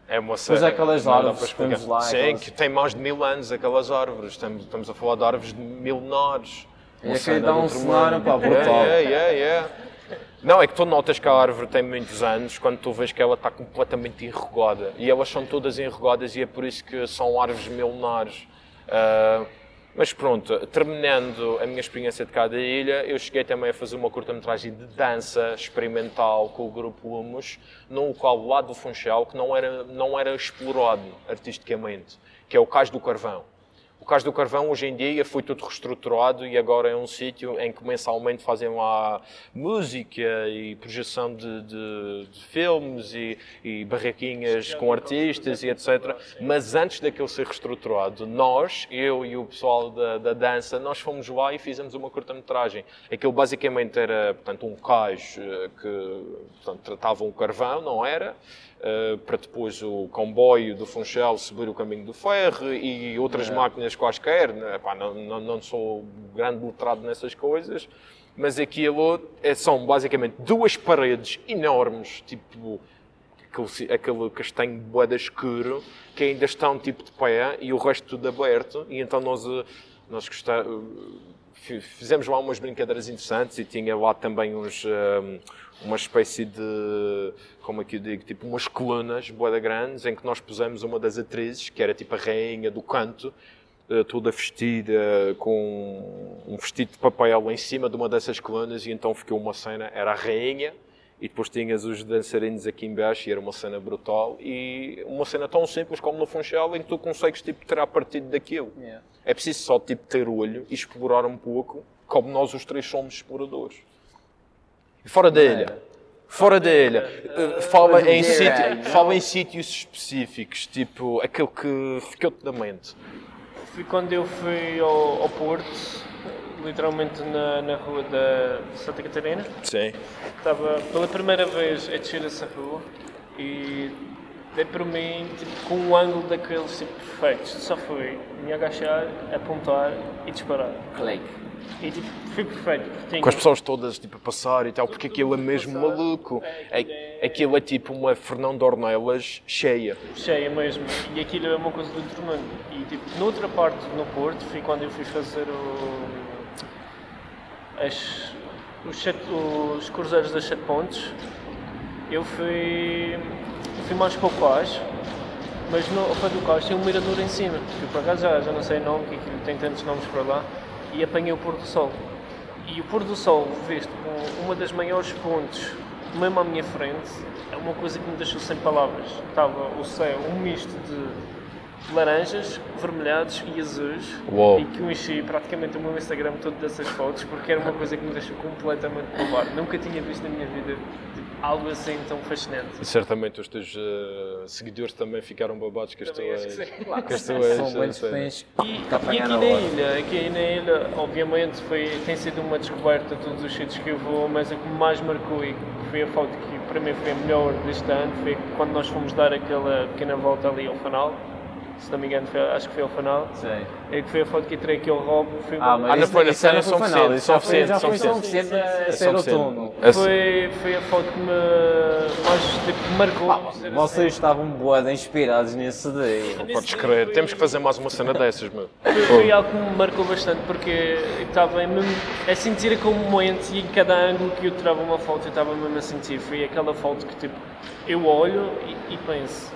É uma Depois aquelas árvores que temos lá. Sim, aquelas... que tem mais de mil anos aquelas árvores. Estamos, estamos a falar de árvores de milenares. E aqui dá um cenário, pá, brutal. É, é, é. Não, é que tu notas que a árvore tem muitos anos quando tu vês que ela está completamente enrugada. E elas são todas enrugadas e é por isso que são árvores milenares. Uh, mas pronto, terminando a minha experiência de cada ilha, eu cheguei também a fazer uma curta-metragem de dança experimental com o grupo Humus, num local lá do Funchal que não era, não era explorado artisticamente, que é o Cais do Carvão. O caso do carvão, hoje em dia, foi tudo reestruturado e agora é um sítio em que mensalmente fazem lá música e projeção de, de, de filmes e, e barraquinhas com artistas e etc. Mas antes daquele ser reestruturado, nós, eu e o pessoal da, da dança, nós fomos lá e fizemos uma curta-metragem. Aquilo basicamente era portanto, um cais eh, que portanto, tratava um carvão, não era? Uh, para depois o comboio do Funchal subir o caminho do ferro e outras é. Máquinas quaisquer. Né? Não, não, não, sou grande letrado nessas coisas, mas aquilo é, são basicamente duas paredes enormes, tipo aquele, aquele castanho boeda escuro, que ainda estão tipo de pé e o resto tudo aberto. E então nós, eh, nós eh, fizemos lá umas brincadeiras interessantes e tinha lá também uns. Um, uma espécie de, como é que eu digo, tipo umas colunas boeda grandes em que nós pusemos uma das atrizes, que era tipo a rainha do canto, eh, toda vestida com um vestido de papel em cima de uma dessas colunas e então ficou uma cena, era a rainha e depois tinhas os dançarinos aqui embaixo e era uma cena brutal e uma cena tão simples como no Funchal em que tu consegues tipo tirar partido daquilo. Yeah. É preciso só tipo ter olho e explorar um pouco como nós os três somos exploradores. E fora da ilha, Fora da ilha. Uh, fala, em sítio- fala em sítios específicos, tipo aquele que ficou-te na mente. Foi quando eu fui ao, ao Porto, literalmente na, na rua da Santa Catarina. Sim. Estava pela primeira vez a descer essa rua e dei por mim tipo, com um ângulo daqueles tipo, perfeitos. Só fui me agachar, apontar e disparar. Clique. E tipo, foi perfeito. tinha- Com as pessoas todas tipo, a passar e tal, porque aquilo é mesmo maluco. É, aquilo é tipo uma Fernando Ornelas cheia. cheia mesmo. E aquilo é uma coisa do outro mundo. E tipo, noutra parte no Porto, foi quando eu fui fazer o, as, os, sete, os cruzeiros das sete pontes. Eu fui, eu fui mais para o Cais, mas no, ao pé do Cais tem um mirador em cima. Que por acaso já, já não sei o nome, que aquilo tem tantos nomes para lá. E apanhei o pôr do sol. E o pôr do sol, visto com uma das maiores pontes, mesmo à minha frente, é uma coisa que me deixou sem palavras. Estava o céu, um misto de laranjas, vermelhados e azuis. Uau. E que eu enchi praticamente o meu Instagram todo dessas fotos, porque era uma coisa que me deixou completamente babado. Nunca tinha visto na minha vida algo assim tão fascinante. E certamente os teus eh, seguidores também ficaram babados com as Também acho tuas. que as tuas, São eh, muitos que cenas. tens E, que e aqui na ilha, aqui na ilha, obviamente foi, tem sido uma descoberta todos os sítios que eu vou, mas a que me mais marcou e que foi a foto que para mim foi a melhor deste ano foi quando nós fomos dar aquela pequena volta ali ao fanal. Se não me engano, foi- acho que foi ao fanal. Sim. É que foi a foto que eu tirei aqui ao Rob. Foi Ah, mas Ah, não foi na isso já não São foi final, isso São foi, foi São. Vicente a É ser outono. É- foi, foi a foto que me mais tipo, marcou. Pá, dizer assim. vocês estavam boada inspirados nesse dia. Não podes crer. Temos que fazer mais uma cena dessas, meu. Foi, foi algo que me marcou bastante porque eu estava mesmo a sentir aquele momento e em cada ângulo que eu tirava uma foto eu estava mesmo a sentir. Foi aquela foto que tipo, eu olho e, e penso.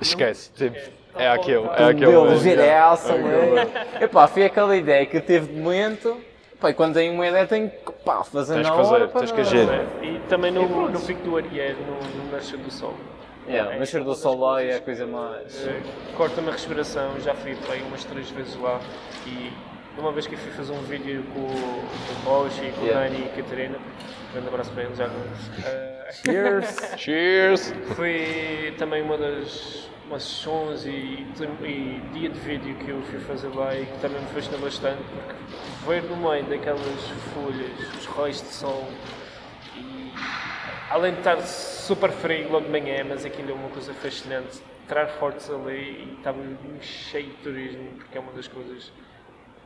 Esquece. Tipo, é aquele. É Tudo aquele. deu é giraça, aquele. ali. Epá, foi aquela ideia que eu tive de momento. Pá, e quando tenho uma ideia tenho que pá, fazer Tens na que fazer, hora. tens que não- agir. E também no, no Pico do Ariel, no, no Nascer do Sol. Yeah, o nascer do sol lá é a coisa mais. Eh, Corta-me a respiração, já fui para aí umas três vezes lá e uma vez que eu fui fazer um vídeo com, o- com o e com Yeah. o Dani e a Catarina, grande abraço para eles já. Eh, Cheers! Cheers! Foi também uma das umas sessões e, e dia de vídeo que eu fui fazer lá e que também me fascinou bastante porque ver no meio daquelas folhas, os raios de sol e além de estar super frio logo de manhã, mas aquilo é uma coisa fascinante, tirar fotos ali e estava cheio de turismo porque é uma das coisas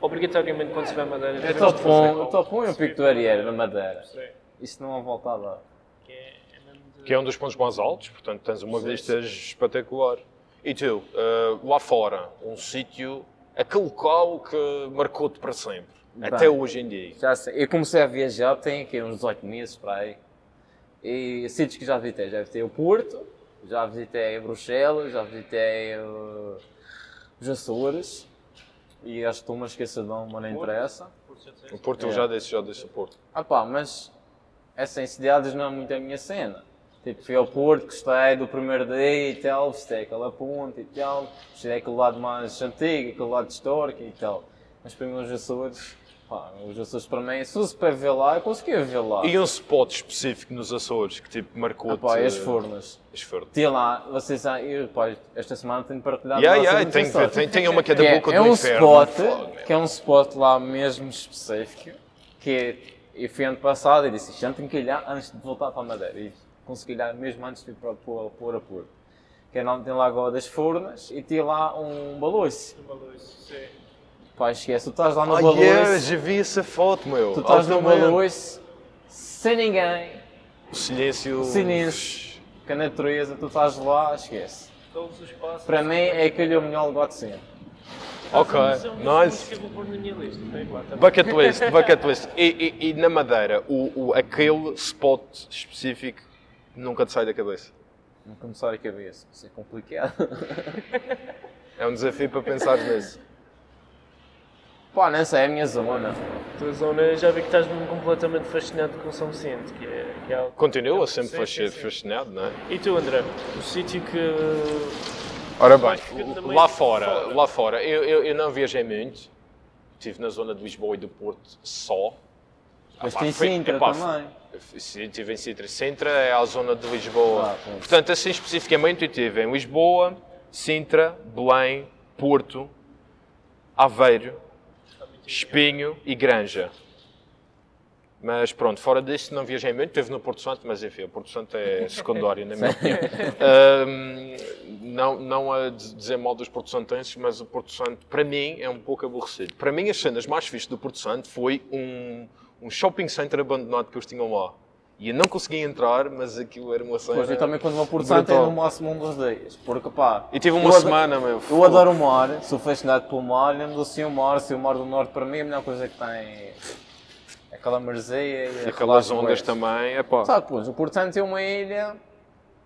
obrigatoriamente quando se vai a Madeira É top de fazer 1, top 1 é o Pico do Ariel, na Madeira. Sim. Isso não há volta a dar. Que é- é mesmo de- Que é um dos pontos mais altos, portanto tens uma vista espetacular. E tu, eh, lá fora, um sítio, aquele local que marcou-te para sempre, até hoje em dia. Já sei. Eu comecei a viajar, tem aqui uns 18 meses para aí. E sítios que já visitei, já visitei o Porto, já visitei Bruxelas, já visitei uh, os Açores. E acho que estou-me a esquecer de um, mas não interessa. O Porto, eu É. já disse, já disse o Porto. Ah pá, mas essas cidades não é muito a minha cena. Tipo, fui ao Porto, gostei do primeiro dia e tal, visitei aquela ponte e tal, gostei daquele lado mais antigo, aquele lado histórico e tal. Mas para mim os Açores, pá, os Açores para mim, se fosse para ver lá, eu conseguia ver lá. E um spot específico nos Açores que tipo Ah marcou-te? pá, e as Furnas. As Furnas. Tinha lá, vocês sabem, eu, pá, esta semana tenho partilhado Yeah, lá yeah, tem, os Açores. tem, tem uma que é Que da é, boca é do um inferno. spot, que é um spot lá mesmo específico, que é, eu fui ano passado e disse, já tenho que olhar antes de voltar para a Madeira. E consegui olhar mesmo antes de ir para, para, para o aeroporto. Que é onde tem lá a Lagoa das Furnas e tinha lá um balouço. Sim. Pá, esquece, tu estás lá no Ah, balouço, yeah, já vi essa foto, meu. tu estás no balouço, sem ninguém, O silêncio. silêncio, com a natureza, tu estás lá, esquece. Todos os passos. Para mim é aquele o melhor lugar de sempre. Ok, Isso é um nice. lá também. Bucket list, bucket list. E, e- e na Madeira, o, o- aquele spot específico nunca te sai da cabeça. Não começar a cabeça, isso é complicado. É um desafio para pensar nisso. Pá, não sei, é a minha zona. A tua zona, já vi que estás mesmo completamente fascinado com São Vicente, que é, que é algo... Continua sempre fasc- sim, sim. fascinado, não é? E tu, André? O sítio que... Ora bem, lá fora, fora. lá fora, eu, eu, eu não viajei muito. Estive na zona de Lisboa e do Porto só. Mas pá, tem Sintra epá, também. Estive em Sintra. Sintra é a zona de Lisboa. Ah. Portanto, assim especificamente, eu estive em Lisboa, Sintra, Belém, Porto, Aveiro, Espinho e Granja. Mas pronto, fora disso não viajei muito, esteve no Porto Santo, mas enfim, o Porto Santo é secundário, na minha opinião. Ahm, não, não a dizer mal dos Porto Santenses, mas o Porto Santo, para mim, é um pouco aborrecido. Para mim, as cenas mais fixas do Porto Santo foi um, um shopping center abandonado que eles tinham lá. E eu não conseguia entrar, mas aquilo era uma cena... Pois eu também quando vou por Santo é no máximo um dos dias. Porque pá. E tive uma semana, meu. Eu adoro o mar, sou fascinado pelo mar, lembro do Sim o Mar, Sim o Mar do Norte para mim é a melhor coisa que tem. Aquela marzeia e E aquelas ondas também, é pá. Sabe, pois, o Porto Santo é uma ilha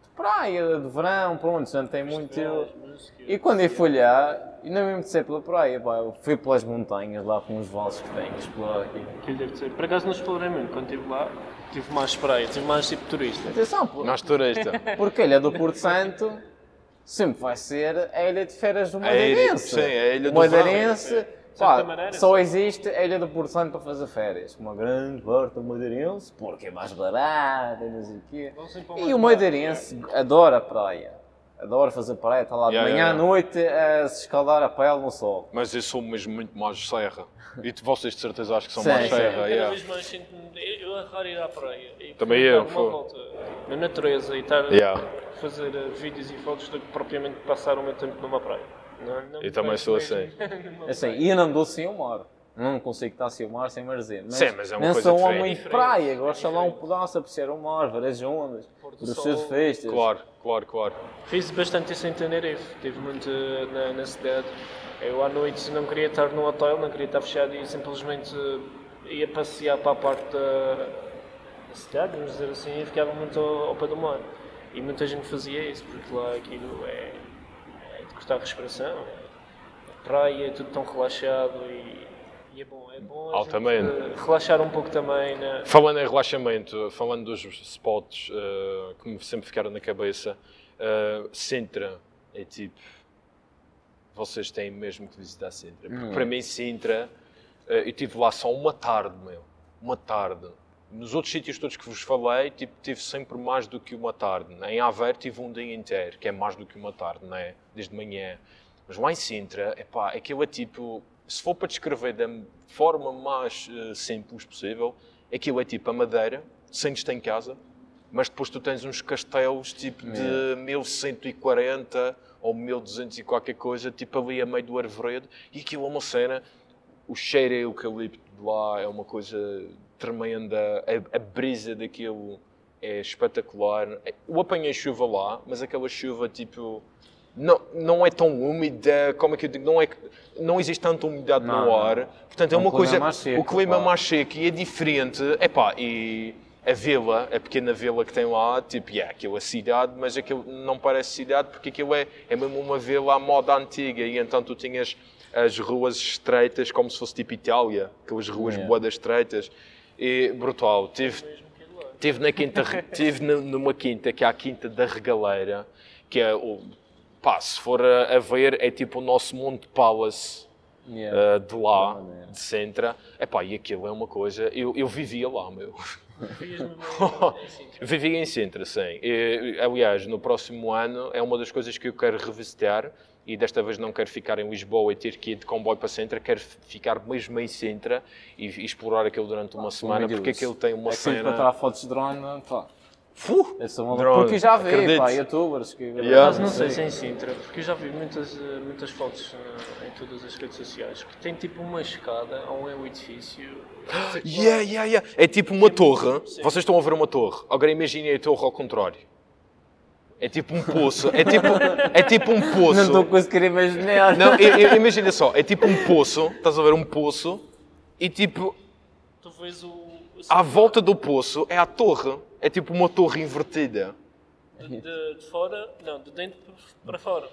de praia, de verão, pronto, não tem muito. E quando eu fui lá, e não mesmo de ser pela praia, pá, eu fui pelas montanhas lá com os valses que tenho, explorar aqui. Aquilo deve ser. Por acaso não explorei muito quando estive lá. Tive mais praia, tive mais tipo turista. Atenção, pô, Nós turista. porque a ilha do Porto Santo sempre vai ser a ilha de férias do Madeirense. sim, a ilha do. Madeirense, De pá, certa maneira, só existe a ilha do Porto Santo para fazer férias. Uma grande parte do Madeirense, porque é mais barato e não sei o quê. E mais o Madeirense adora a praia. Adora fazer praia, está lá de Yeah, manhã yeah, à noite a se escaldar a pele no sol. Mas eu sou mesmo muito mais serra. E tu- vocês de certeza acho que são Sim, mais sim. serra. Cada yeah. vez mais sinto-me. Eu eu adoro ir à praia. E Também eu, uma volta na natureza e estar Yeah. a fazer eh, vídeos e fotos do que propriamente passar o meu tempo numa praia. Não, não Eu também sou mesmo assim. numa Assim, e eu não dou sem mar. Não consigo estar sem o mar sem marzer. Mas, Sim, mas é uma não coisa sou um homem de praia, gosto lá um pedaço, apreciar o mar, ver as ondas, do surfistas. Claro, claro, claro. Fiz bastante isso em Tenerife, estive muito na, na cidade. Eu à noite não queria estar no hotel, não queria estar fechado e simplesmente eh, ia passear para a parte da, da cidade, vamos dizer assim, e ficava muito ao, ao pé do mar. E muita gente fazia isso, porque lá aquilo é, é de cortar a respiração, é praia, é tudo tão relaxado e, e é bom. É bom a Altamente. gente, eh, relaxar um pouco também. Na, Falando em relaxamento, falando dos spots eh, que me sempre ficaram na cabeça, eh, Sintra é tipo. Vocês têm mesmo que visitar Sintra. Porque para mim, Sintra, eh, eu estive lá só uma tarde, meu. Uma tarde. Nos outros sítios todos que vos falei, tipo, tive sempre mais do que uma tarde. Em Aveiro tive um dia inteiro, que é mais do que uma tarde, não é? Desde manhã. Mas lá em Sintra, epá, aquilo é tipo, se for para descrever da forma mais eh, simples possível, aquilo é tipo a madeira, sentes-te em casa, mas depois tu tens uns castelos tipo de 1140 ou 1200 e qualquer coisa, tipo ali a meio do arvoredo, e aquilo é uma cena, o cheiro a eucalipto de lá é uma coisa tremenda, a, a brisa daquilo é espetacular. Eu apanhei chuva lá, mas aquela chuva tipo não, não é tão úmida, como é que eu digo, não, é, não existe tanta umidade Não, no não. ar, portanto é É um uma coisa, seco, o clima claro. mais seco e é diferente, epá, e a vila, a pequena vila que tem lá, tipo, yeah, aquilo é cidade, mas aquilo não parece cidade porque aquilo é, é mesmo uma vila à moda antiga e então tu tinhas as ruas estreitas como se fosse tipo Itália, aquelas ruas Yeah. boadas estreitas e brutal, tive, Tive na quinta, tive numa quinta que é a quinta da Regaleira, que é o pá, se for a, a ver é tipo o nosso Monte Palace Yeah. uh, de lá, Da maneira. de Sintra. Epá, e aquilo é uma coisa, eu, eu vivia lá, meu. Vivia em Sintra, sim. E, aliás, no próximo ano é uma das coisas que eu quero revisitar e desta vez não quero ficar em Lisboa e ter que ir de comboio para Sintra, quero ficar mesmo em Sintra e, e explorar aquilo durante uma semana, Meu porque aquilo tem uma é cena... para tirar fotos de drone, pá. Fuh! Eu sou uma Drone, Porque já vi, acredito. pá, youtubers que Yeah. Mas não sei se é em Sintra, porque eu já vi muitas, eh, muitas fotos eh, em todas as redes sociais que tem tipo uma escada a um edifício. Yeah, yeah, yeah. É tipo uma torre. Vocês estão a ver uma torre. Agora imaginem a torre ao contrário. É tipo um poço. É tipo, é tipo um Não poço. estou conseguindo imaginar. Não, imagina só. É tipo um poço. Estás a ver um poço. E tipo, Tu vês o. o à volta do poço é a torre. É tipo uma torre invertida. de, de- de fora, não, de dentro para fora.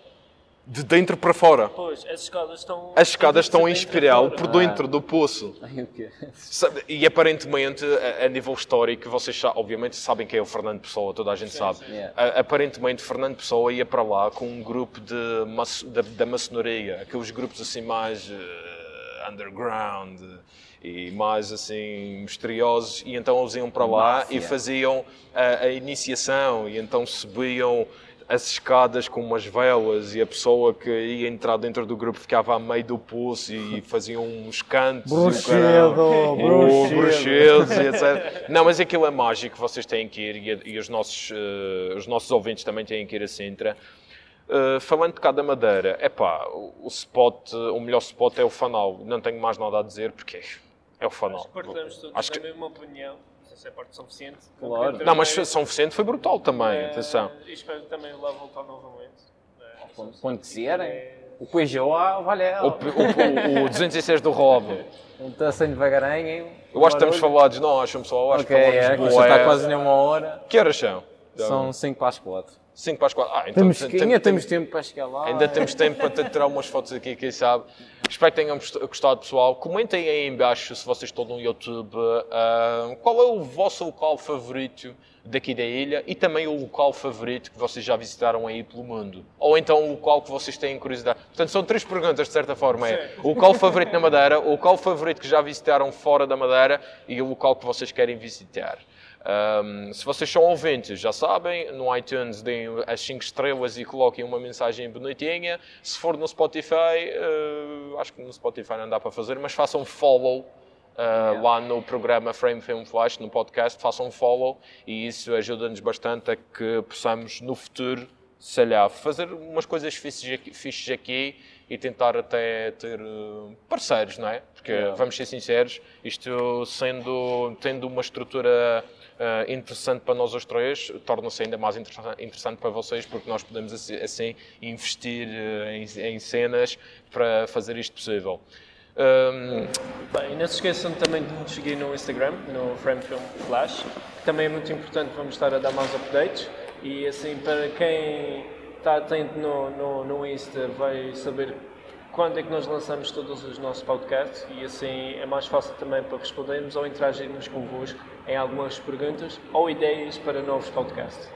De dentro para fora. Pois, as escadas estão. As escadas estão em espiral por dentro do poço. E aparentemente, a, a nível histórico, vocês obviamente sabem quem é o Fernando Pessoa, toda a gente sabe. sim. Yeah. A- aparentemente, Fernando Pessoa ia para lá com um grupo de maço- da, da maçonaria, aqueles grupos assim mais eh, underground e mais assim misteriosos e então eles iam para lá Máfia. e faziam a, a iniciação e então subiam as escadas com umas velas e a pessoa que ia entrar dentro do grupo ficava a meio do pulso e faziam uns cantos e Bruxedo, caralho. bruxedo. O bruxedos e etc. Não, mas aquilo é mágico, vocês têm que ir e, e os, nossos, eh, os nossos ouvintes também têm que ir a Sintra. Uh, falando de cá da Madeira, é pá, o, o spot, o melhor spot é o Fanal. Não tenho mais nada a dizer porque é o Fanal. Acho que partilhamos todos Acho da que- mesma opinião. Não sei se é parte suficiente. Claro. Não, mas São Vicente foi brutal também, Eh, atenção. E espero também lá voltar novamente. Eh, Quando, quando quiserem. O Peugeot ah, vale O, o, o, o 206 do Rob. Um tacinho devagarinho. hein? Eu acho que estamos falados, não acham pessoal? Eu acho Ok, que é, falamos que já bué. está quase nem uma hora. Que horas são? São 5 para as 4. 5 para as 4. Ah, então Temos, tem- ainda tem- temos tempo para chegar lá. Ainda temos tempo para tirar umas fotos aqui, quem sabe. Espero que tenham gost- gostado, pessoal. Comentem aí em baixo, se vocês estão no YouTube, ah, qual é o vosso local favorito daqui da ilha e também o local favorito que vocês já visitaram aí pelo mundo. Ou então o local que vocês têm curiosidade. Portanto, são três perguntas, de certa forma. É o local favorito na Madeira, o local favorito que já visitaram fora da Madeira e o local que vocês querem visitar. Um, se vocês são ouvintes, já sabem, no iTunes deem as 5 estrelas e coloquem uma mensagem bonitinha. Se for no Spotify, uh, acho que no Spotify não dá para fazer, mas façam follow uh, lá no programa Frame Film Flash, no podcast, façam follow e isso ajuda-nos bastante a que possamos no futuro, sei lá, fazer umas coisas fixes aqui, fixes aqui e tentar até ter uh, parceiros, não é? Porque, vamos ser sinceros, isto sendo, tendo uma estrutura uh, interessante para nós os três, torna-se ainda mais interessa- interessante para vocês, porque nós podemos assim, investir uh, em, em cenas para fazer isto possível. Um, Bem, não se esqueçam também de nos seguir no Instagram, no Frame Film Flash, que também é muito importante, vamos estar a dar mais updates. E assim, para quem está atento no, no, no Insta, vai saber quando é que nós lançamos todos os nossos podcasts e assim é mais fácil também para respondermos ou interagirmos convosco em algumas perguntas ou ideias para novos podcasts.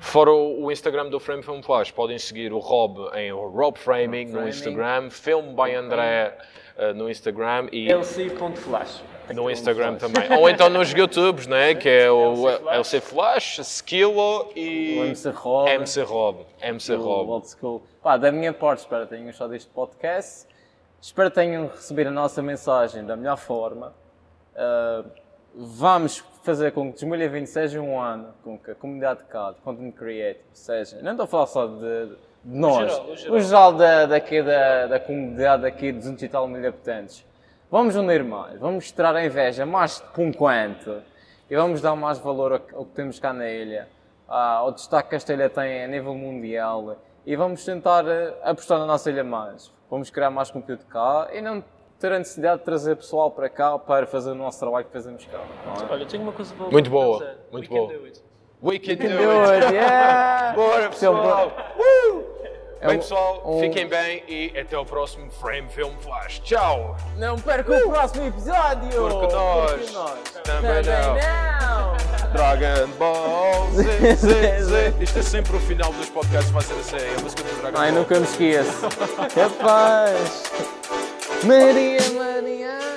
Fora o Instagram do Frame Film Flash, podem seguir o Rob em Rob Framing no Framing. Instagram, Film by André uh, no Instagram e lc.flash. no Instagram também. Ou então nos YouTubes, né? que é o LC Flash. Skillo e O MC Rob. MC Rob. MC Rob. Old School. Pá, da minha parte, espero que tenham gostado deste podcast. Espero que tenham recebido a nossa mensagem da melhor forma. Uh, vamos fazer com que 2020 seja um ano com que a comunidade de CAD, Content Creative, seja. Não estou a falar só de, de nós, geral, o geral. o geral da, daqui, da, da comunidade aqui de 200 e tal mil habitantes. Vamos unir mais, vamos mostrar a inveja mais por um quanto e vamos dar mais valor ao, ao que temos cá na ilha, ao destaque que esta ilha tem a nível mundial e vamos tentar eh, apostar na nossa ilha mais. Vamos criar mais conteúdo cá e não ter a necessidade de trazer pessoal para cá para fazer o nosso trabalho que fazemos cá. é? Olha, tenho uma coisa boa Muito boa, dizer. muito We can boa. do it. We can do Do it. it, yeah! Bora pessoal. Uh! Bem pessoal, um- fiquem bem e até o próximo Frame Film Flash. Tchau! Não perca o próximo episódio! Porque nós Porque nós também não. não! Dragon Ball Z, Z, Z. Isto é sempre o final dos podcasts, vai ser assim, a música do Dragon Ai, Ball. nunca me esqueço. Capaz! Maria, Maria!